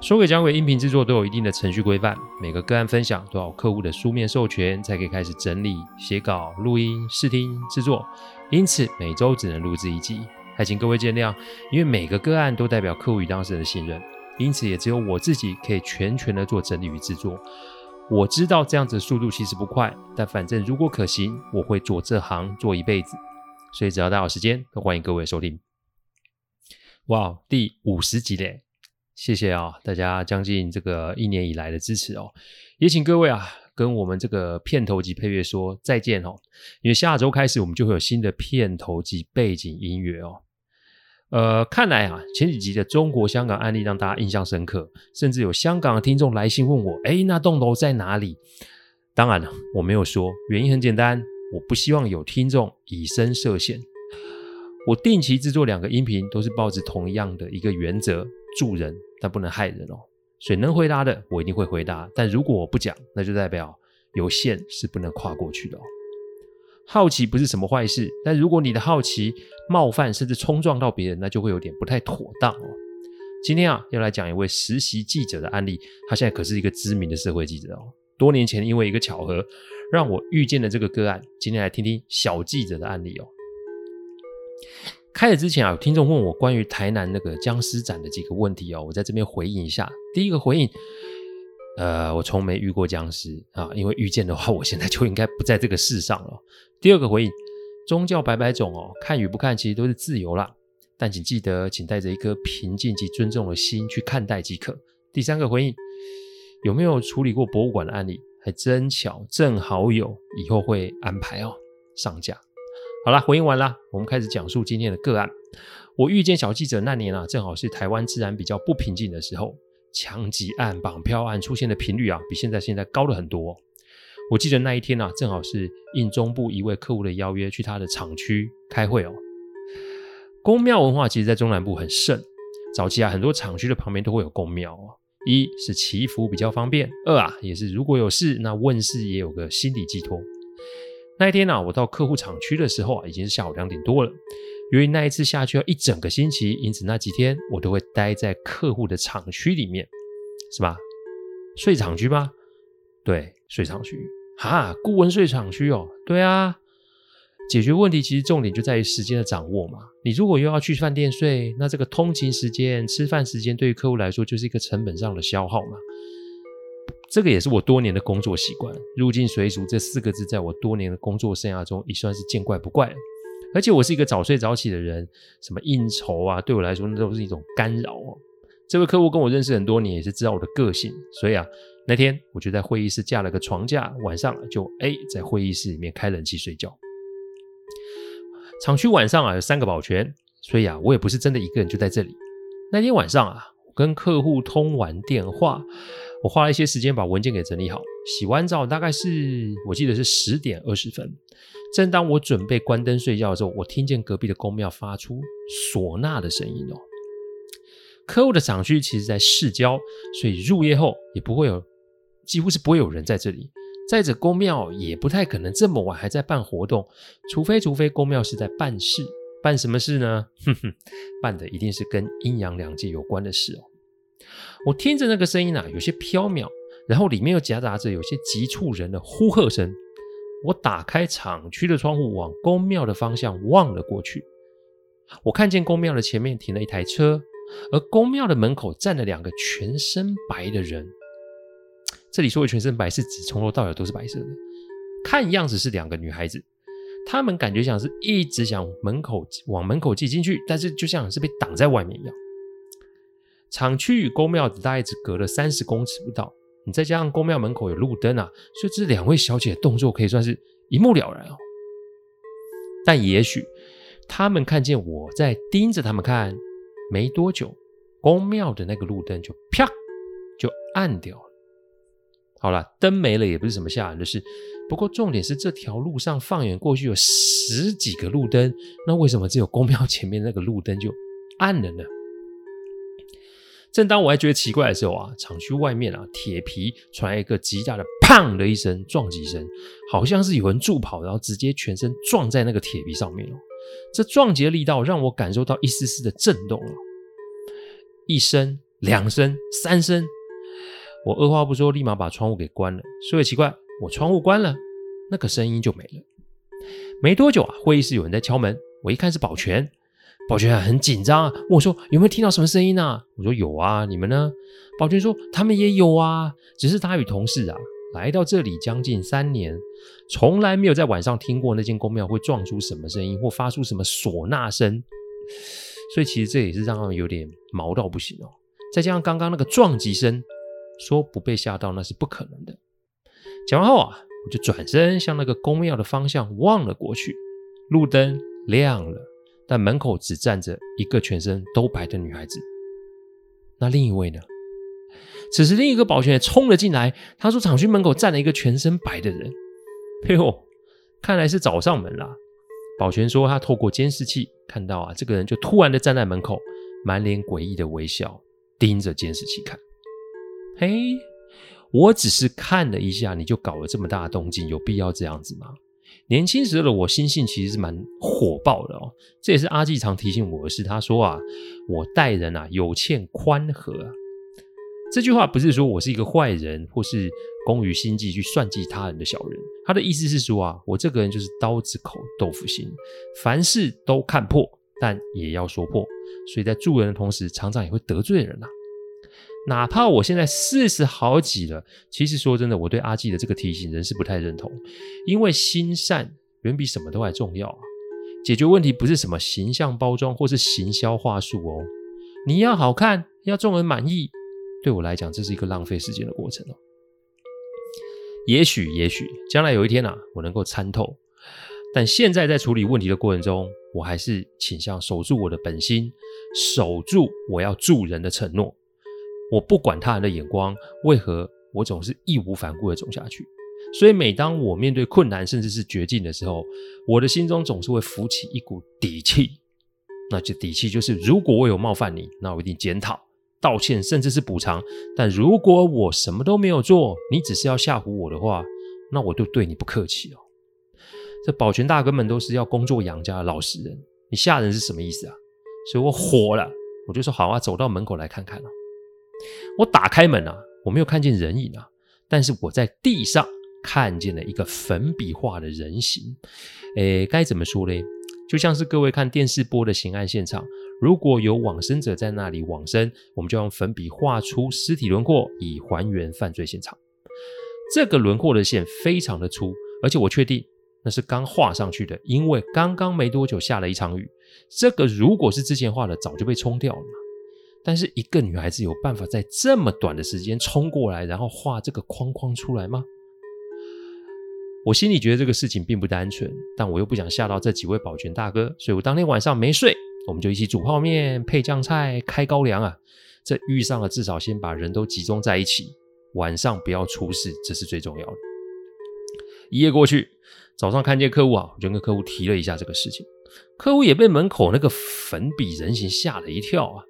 说诡讲鬼音频制作都有一定的程序规范，每个个案分享都要客户的书面授权才可以开始整理、写稿、录音、试听、制作，因此每周只能录制一集，还请各位见谅。因为每个个案都代表客户与当事人的信任，因此也只有我自己可以全权的做整理与制作。我知道这样子的速度其实不快，但反正如果可行，我会做这行做一辈子，所以只要大家有时间，都欢迎各位收听。哇，第五十集嘞！谢谢啊，大家将近这个一年以来的支持哦，也请各位啊跟我们这个片头及配乐说再见哦，因为下周开始我们就会有新的片头及背景音乐哦。呃，看来啊前几集的中国香港案例让大家印象深刻，甚至有香港的听众来信问我，诶，那栋楼在哪里？当然了，我没有说，原因很简单，我不希望有听众以身涉险。我定期制作两个音频，都是抱着同样的一个原则，助人。但不能害人哦，所以能回答的我一定会回答。但如果我不讲，那就代表有线是不能跨过去的哦。好奇不是什么坏事，但如果你的好奇冒犯甚至冲撞到别人，那就会有点不太妥当哦。今天啊，要来讲一位实习记者的案例，他现在可是一个知名的社会记者哦。多年前因为一个巧合，让我遇见了这个个案。今天来听听小记者的案例哦。开始之前啊，有听众问我关于台南那个僵尸展的几个问题哦，我在这边回应一下。第一个回应，呃，我从没遇过僵尸啊，因为遇见的话，我现在就应该不在这个世上了。第二个回应，宗教百百种哦，看与不看其实都是自由啦，但请记得，请带着一颗平静及尊重的心去看待即可。第三个回应，有没有处理过博物馆的案例？还真巧，正好有，以后会安排哦，上架。好了，回应完了，我们开始讲述今天的个案。我遇见小记者那年啊，正好是台湾治安比较不平静的时候，枪击案、绑票案出现的频率啊，比现在现在高了很多。我记得那一天啊，正好是应中部一位客户的邀约，去他的厂区开会哦。宫庙文化其实在中南部很盛，早期啊，很多厂区的旁边都会有宫庙哦。一是祈福比较方便，二啊，也是如果有事，那问事也有个心理寄托。那一天呢、我到客户厂区的时候啊，已经是下午两点多了。由于那一次下去要一整个星期，因此那几天我都会待在客户的厂区里面，是吧？睡厂区吗？对，睡厂区。哈，顾问睡厂区哦。对啊，解决问题其实重点就在于时间的掌握嘛。你如果又要去饭店睡，那这个通勤时间、吃饭时间，对于客户来说就是一个成本上的消耗嘛。这个也是我多年的工作习惯，入境随俗这四个字，在我多年的工作生涯中，也算是见怪不怪了。而且我是一个早睡早起的人，什么应酬啊，对我来说那都是一种干扰哦。这位客户跟我认识很多年，也是知道我的个性，所以啊，那天我就在会议室架了个床架，晚上就哎在会议室里面开冷气睡觉。厂区晚上啊有三个保全，所以啊我也不是真的一个人就在这里。那天晚上啊，我跟客户通完电话。我花了一些时间把文件给整理好，洗完澡大概是我记得是十点二十分。正当我准备关灯睡觉的时候，我听见隔壁的宫庙发出唢呐的声音哦。客户的厂区其实在市郊，所以入夜后也不会有，几乎是不会有人在这里。再者，宫庙也不太可能这么晚还在办活动，除非除非宫庙是在办事，办什么事呢？哼哼，办的一定是跟阴阳两界有关的事哦。我听着那个声音啊，有些飘渺，然后里面又夹杂着有些急促人的呼喝声。我打开厂区的窗户，往宫庙的方向望了过去。我看见宫庙的前面停了一台车，而宫庙的门口站了两个全身白的人。这里说的全身白，是指从头到尾都是白色的。看样子是两个女孩子，她们感觉像是一直想门口往门口挤进去，但是就像是被挡在外面一样。厂区与宫庙大概只隔了三十公尺不到，你再加上宫庙门口有路灯啊，所以这两位小姐的动作可以算是一目了然哦。但也许他们看见我在盯着他们看，没多久，宫庙的那个路灯就啪就暗掉了。好了，灯没了也不是什么吓人的事。不过重点是这条路上放眼过去有十几个路灯，那为什么只有宫庙前面那个路灯就暗了呢？正当我还觉得奇怪的时候啊，厂区外面啊，铁皮传来一个极大的“砰”的一声撞击声，好像是有人助跑，然后直接全身撞在那个铁皮上面哦。这撞击的力道让我感受到一丝丝的震动哦。一声、两声、三声，我二话不说，立马把窗户给关了。说也奇怪，我窗户关了，那个声音就没了。没多久啊，会议室有人在敲门，我一看是保全。保全很紧张啊，问我说：“有没有听到什么声音啊？”我说：“有啊，你们呢？”保全说：“他们也有啊，只是他与同事啊来到这里将近三年，从来没有在晚上听过那间宫庙会撞出什么声音或发出什么唢呐声，所以其实这也是让他们有点毛到不行哦。再加上刚刚那个撞击声，说不被吓到那是不可能的。讲完后啊，我就转身向那个宫庙的方向望了过去，路灯亮了。但门口只站着一个全身都白的女孩子，那另一位呢？此时，另一个保全也冲了进来。他说：“厂区门口站了一个全身白的人。”哎呦，看来是找上门了。保全说：“他透过监视器看到啊，这个人就突然的站在门口，满脸诡异的微笑，盯着监视器看。嘿，我只是看了一下，你就搞了这么大的动静，有必要这样子吗？”年轻时的我心性其实是蛮火爆的哦，这也是阿纪常提醒我的事。他说啊，我待人啊有欠宽和啊。这句话不是说我是一个坏人，或是工于心计去算计他人的小人。他的意思是说啊，我这个人就是刀子口豆腐心，凡事都看破，但也要说破。所以在助人的同时，常常也会得罪人啊。哪怕我现在四十好几了，其实说真的，我对阿纪的这个提醒仍是不太认同，因为心善远比什么都还重要啊！解决问题不是什么形象包装或是行销话术哦，你要好看，要众人满意，对我来讲这是一个浪费时间的过程哦。也许，也许将来有一天啊，我能够参透，但现在在处理问题的过程中，我还是倾向守住我的本心，守住我要助人的承诺。我不管他人的眼光，为何我总是义无反顾地走下去？所以每当我面对困难，甚至是绝境的时候，我的心中总是会浮起一股底气。那这底气就是，如果我有冒犯你，那我一定检讨、道歉，甚至是补偿。但如果我什么都没有做，你只是要吓唬我的话，那我就对你不客气哦。这保全大哥们都是要工作养家的老实人，你吓人是什么意思啊？所以我火了，我就说好啊，走到门口来看看啊。我打开门啊，我没有看见人影啊，但是我在地上看见了一个粉笔画的人形。诶，该怎么说嘞？就像是各位看电视播的刑案现场，如果有往生者在那里往生，我们就用粉笔画出尸体轮廓，以还原犯罪现场。这个轮廓的线非常的粗，而且我确定那是刚画上去的，因为刚刚没多久下了一场雨。这个如果是之前画的，早就被冲掉了。但是一个女孩子有办法在这么短的时间冲过来，然后画这个框框出来吗？我心里觉得这个事情并不单纯，但我又不想吓到这几位保全大哥，所以我当天晚上没睡，我们就一起煮泡面、配酱菜、开高粱啊。这遇上了，至少先把人都集中在一起，晚上不要出事，这是最重要的。一夜过去，早上看见客户啊，我就跟客户提了一下这个事情，客户也被门口那个粉笔人形吓了一跳啊。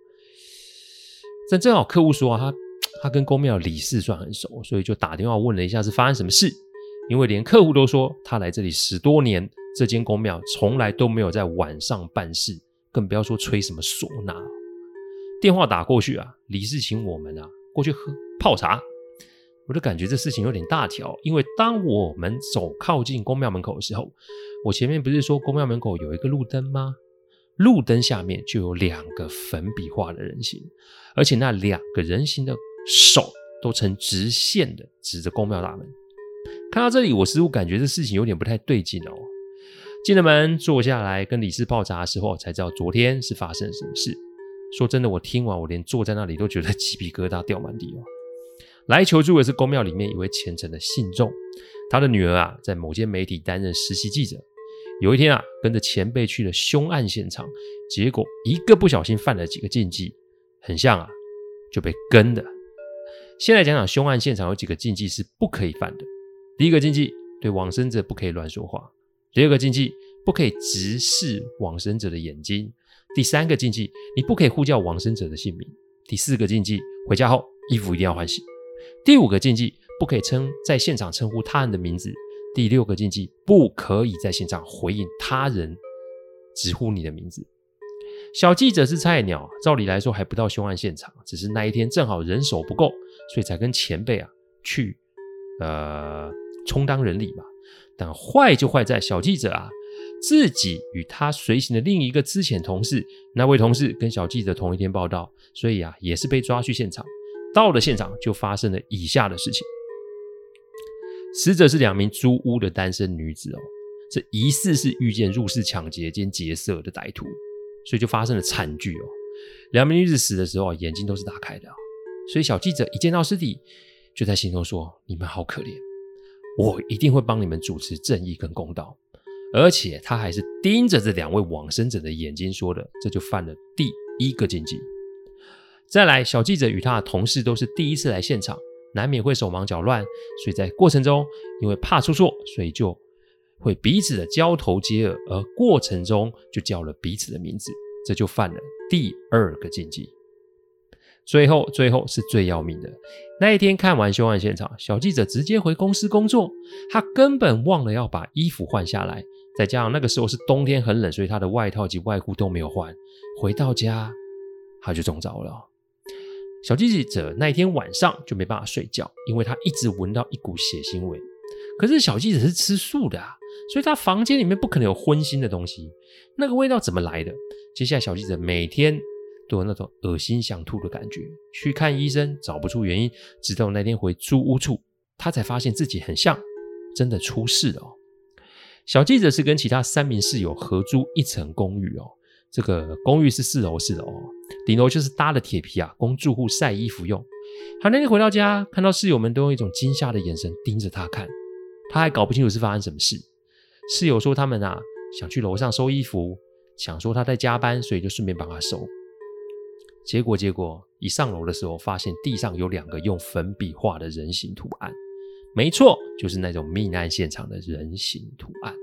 但正好客户说啊，他他跟公庙理事算很熟，所以就打电话问了一下是发生什么事。因为连客户都说他来这里十多年，这间公庙从来都没有在晚上办事，更不要说吹什么唢呐。电话打过去啊，理事请我们啊过去喝泡茶，我就感觉这事情有点大条。因为当我们走靠近公庙门口的时候，我前面不是说公庙门口有一个路灯吗？路灯下面就有两个粉笔画的人形，而且那两个人形的手都呈直线的指着宫庙大门。看到这里，我似乎感觉这事情有点不太对劲哦。进了门，坐下来跟理事泡茶的时候，才知道昨天是发生了什么事。说真的，我听完，我连坐在那里都觉得鸡皮疙瘩掉满地哦。来求助的是宫庙里面一位虔诚的信众，他的女儿啊，在某间媒体担任实习记者。有一天啊，跟着前辈去了凶案现场，结果一个不小心犯了几个禁忌，很像啊，就被跟的。先来讲讲凶案现场有几个禁忌是不可以犯的。第一个禁忌，对往生者不可以乱说话；第二个禁忌，不可以直视往生者的眼睛；第三个禁忌，你不可以呼叫往生者的姓名；第四个禁忌，回家后衣服一定要换洗；第五个禁忌，不可以称在现场称呼他人的名字；第六个禁忌，不可以在现场回应他人直呼你的名字。小记者是菜鸟，照理来说还不到凶案现场，只是那一天正好人手不够，所以才跟前辈啊去呃充当人力嘛。但坏就坏在小记者啊自己与他随行的另一个资浅同事，那位同事跟小记者同一天报道，所以啊也是被抓去现场。到了现场就发生了以下的事情：死者是两名租屋的单身女子哦，这疑似是遇见入室抢劫兼劫色的歹徒。所以就发生了惨剧哦，两名女子死的时候眼睛都是打开的，所以小记者一见到尸体，就在心中说：“你们好可怜，我一定会帮你们主持正义跟公道。”而且他还是盯着这两位往生者的眼睛说的，这就犯了第一个禁忌。再来，小记者与他的同事都是第一次来现场，难免会手忙脚乱，所以在过程中因为怕出错，所以就。会彼此的交头接耳，而过程中就叫了彼此的名字，这就犯了第二个禁忌。最后，最后是最要命的。那一天看完凶案现场，小记者直接回公司工作，他根本忘了要把衣服换下来，再加上那个时候是冬天很冷，所以他的外套及外裤都没有换。回到家，他就中招了。小记者那一天晚上就没办法睡觉，因为他一直闻到一股血腥味。可是小记者是吃素的啊。所以他房间里面不可能有荤腥的东西，那个味道怎么来的？接下来小记者每天都有那种恶心想吐的感觉，去看医生找不出原因，直到那天回租屋处，他才发现自己很像真的出事了。小记者是跟其他三名室友合租一层公寓哦，这个公寓是四楼式的哦，顶楼就是搭了铁皮啊，供住户晒衣服用。他那天回到家，看到室友们都用一种惊吓的眼神盯着他看，他还搞不清楚是发生什么事。室友说他们啊想去楼上收衣服，想说他在加班，所以就顺便帮他收。结果结果一上楼的时候，发现地上有两个用粉笔画的人形图案，没错，就是那种命案现场的人形图案。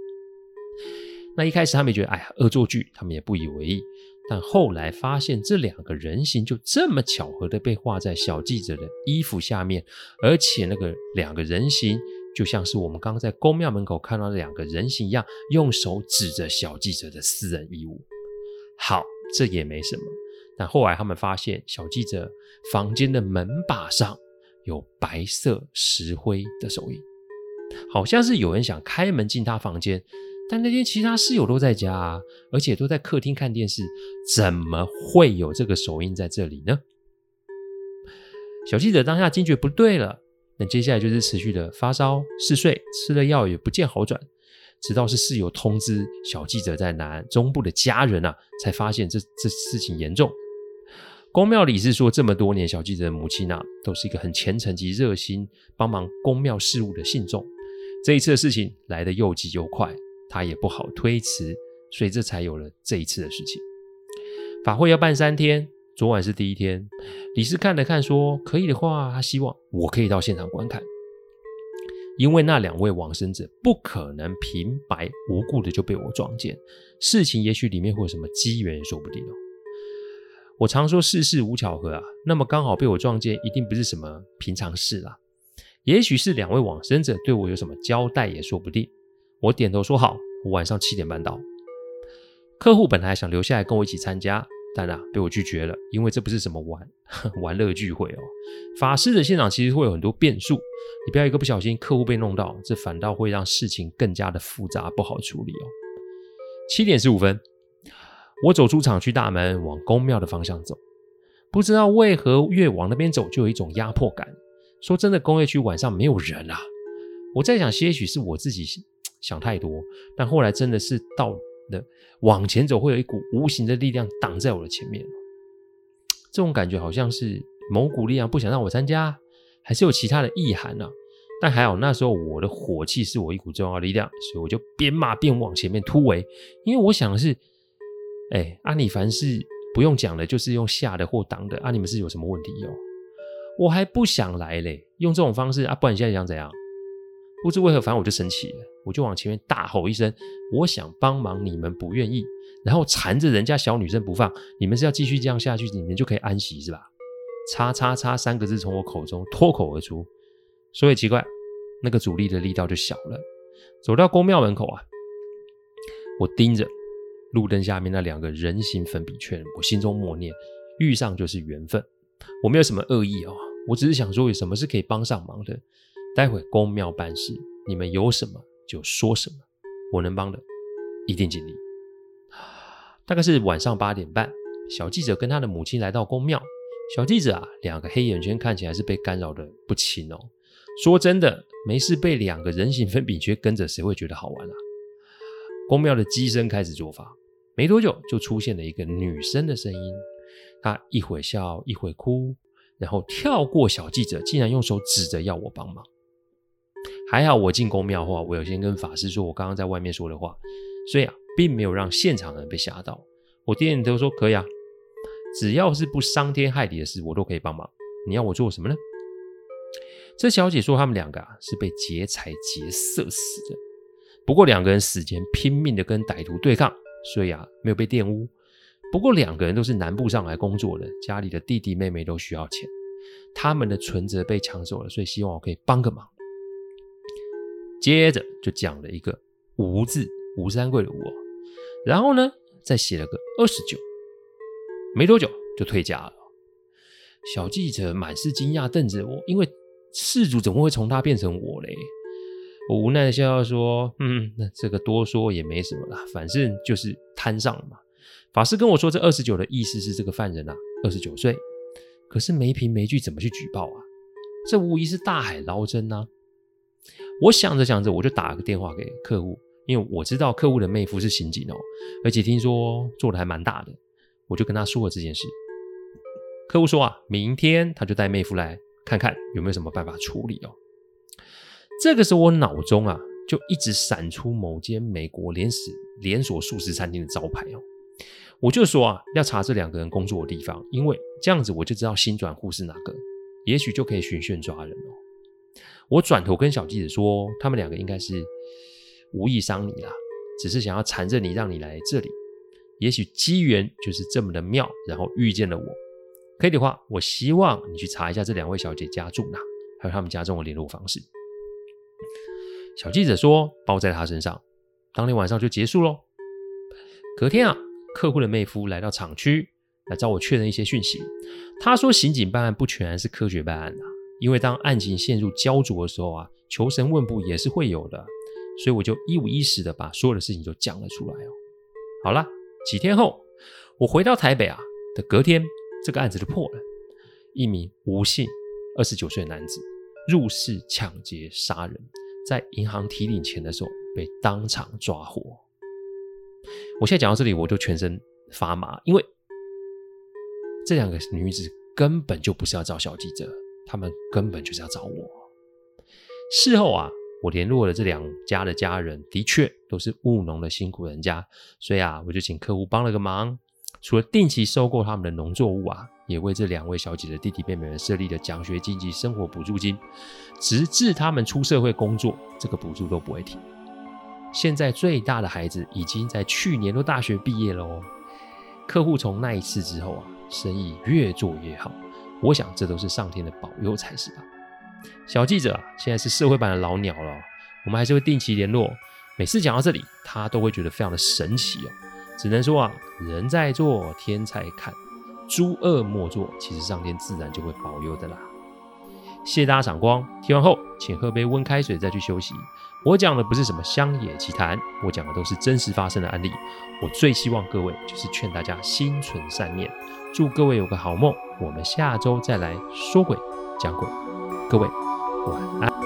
那一开始他们觉得哎呀恶作剧，他们也不以为意。但后来发现这两个人形就这么巧合的被画在小记者的衣服下面，而且那个两个人形。就像是我们刚刚在宫庙门口看到的两个人形一样，用手指着小记者的私人衣物。好，这也没什么。但后来他们发现，小记者房间的门把上有白色石灰的手印，好像是有人想开门进他房间。但那天其他室友都在家啊，而且都在客厅看电视，怎么会有这个手印在这里呢？小记者当下惊觉不对了。那接下来就是持续的发烧、嗜睡，吃了药也不见好转，直到是室友通知小记者在南中部的家人啊，才发现这这事情严重。宫庙里是说，这么多年小记者的母亲啊，都是一个很虔诚及热心帮忙宫庙事务的信众。这一次的事情来得又急又快，他也不好推辞，所以这才有了这一次的事情。法会要办三天。昨晚是第一天，理事看了看，说可以的话，他希望我可以到现场观看，因为那两位往生者不可能平白无故的就被我撞见，事情也许里面会有什么机缘说不定哦。我常说世事无巧合啊，那么刚好被我撞见，一定不是什么平常事啦，也许是两位往生者对我有什么交代也说不定。我点头说好，我晚上七点半到。客户本来想留下来跟我一起参加。但啊，被我拒绝了，因为这不是什么玩玩乐聚会哦。法事的现场其实会有很多变数，你不要一个不小心，客户被弄到，这反倒会让事情更加的复杂，不好处理哦。七点十五分，我走出厂区大门，往宫庙的方向走，不知道为何越往那边走，就有一种压迫感。说真的，工业区晚上没有人啊。我在想，些许是我自己想太多，但后来真的是到。了往前走，会有一股无形的力量挡在我的前面。这种感觉好像是某股力量不想让我参加，还是有其他的意涵呢、啊？但还好那时候我的火气是我一股重要的力量，所以我就边骂边往前面突围。因为我想的是，哎，啊、你凡事不用讲的，就是用吓的或挡的。啊，你们是有什么问题哟？我还不想来嘞，用这种方式啊，不然你现在想怎样？不知为何，反正我就生气了，我就往前面大吼一声：“我想帮忙，你们不愿意，然后缠着人家小女生不放，你们是要继续这样下去，你们就可以安息是吧？”叉叉叉三个字从我口中脱口而出，所以奇怪，那个阻力的力道就小了。走到宫庙门口啊，我盯着路灯下面那两个人形粉笔圈，我心中默念：遇上就是缘分。我没有什么恶意哦，我只是想说有什么是可以帮上忙的。待会公庙办事，你们有什么就说什么，我能帮的一定尽力。大概是晚上八点半，小记者跟他的母亲来到公庙。小记者啊，两个黑眼圈看起来是被干扰的不轻哦。说真的，没事被两个人形粉笔圈跟着，谁会觉得好玩啊？公庙的乩身开始做法，没多久就出现了一个女生的声音，她一会笑一会哭，然后跳过小记者，竟然用手指着要我帮忙。还好我进宫庙后，我有先跟法师说我刚刚在外面说的话，所以啊，并没有让现场的人被吓到。我点点头说可以啊，只要是不伤天害理的事，我都可以帮忙。你要我做什么呢？这小姐说他们两个啊是被劫财劫色死的，不过两个人死前拼命的跟歹徒对抗，所以啊没有被玷污。不过两个人都是南部上来工作的，家里的弟弟妹妹都需要钱，他们的存折被抢走了，所以希望我可以帮个忙。接着就讲了一个吴字，吴三桂的吴，然后呢，再写了个二十九，没多久就退家了。小记者满是惊讶，瞪着我，因为事主怎么会从他变成我嘞？我无奈的笑笑说：“嗯，那这个多说也没什么啦，反正就是摊上了嘛。”法师跟我说，这二十九的意思是这个犯人啊，二十九岁，可是没凭没据，怎么去举报啊？这无疑是大海捞针呐。我想着想着，我就打个电话给客户，因为我知道客户的妹夫是刑警哦，而且听说做的还蛮大的，我就跟他说了这件事。客户说啊，明天他就带妹夫来看看有没有什么办法处理哦。这个时候我脑中啊就一直闪出某间美国连锁连锁素食餐厅的招牌哦，我就说啊要查这两个人工作的地方，因为这样子我就知道新转户是哪个，也许就可以循线抓人哦。我转头跟小记者说，他们两个应该是无意伤你啦，只是想要缠着你，让你来这里。也许机缘就是这么的妙，然后遇见了我。可以的话，我希望你去查一下这两位小姐家住哪，还有他们家中的联络方式。小记者说，包在他身上。当天晚上就结束喽。隔天啊，客户的妹夫来到厂区来找我确认一些讯息。他说，刑警办案不全然是科学办案啊。因为当案情陷入焦灼的时候啊，求神问卜也是会有的，所以我就一五一十的把所有的事情都讲了出来哦。好了，几天后我回到台北啊的隔天，这个案子就破了。一名吴姓二十九岁的男子入室抢劫杀人，在银行提领钱的时候被当场抓获。我现在讲到这里，我就全身发麻，因为这两个女子根本就不是要找小记者。他们根本就是要找我。事后啊，我联络了这两家的家人，的确都是务农的辛苦人家，所以啊，我就请客户帮了个忙，除了定期收购他们的农作物啊，也为这两位小姐的弟弟妹妹们设立了奖学金及生活补助金，直至他们出社会工作，这个补助都不会停。现在最大的孩子已经在去年都大学毕业了哦。客户从那一次之后啊，生意越做越好。我想这都是上天的保佑才是吧。小记者啊，现在是社会版的老鸟了，我们还是会定期联络。每次讲到这里，他都会觉得非常的神奇哦。只能说啊，人在做天在看，诸恶莫作，其实上天自然就会保佑的啦。谢谢大家赏光，听完后请喝杯温开水再去休息。我讲的不是什么乡野奇谈，我讲的都是真实发生的案例。我最希望各位就是劝大家心存善念。祝各位有个好梦，我们下周再来说鬼讲鬼，各位晚安。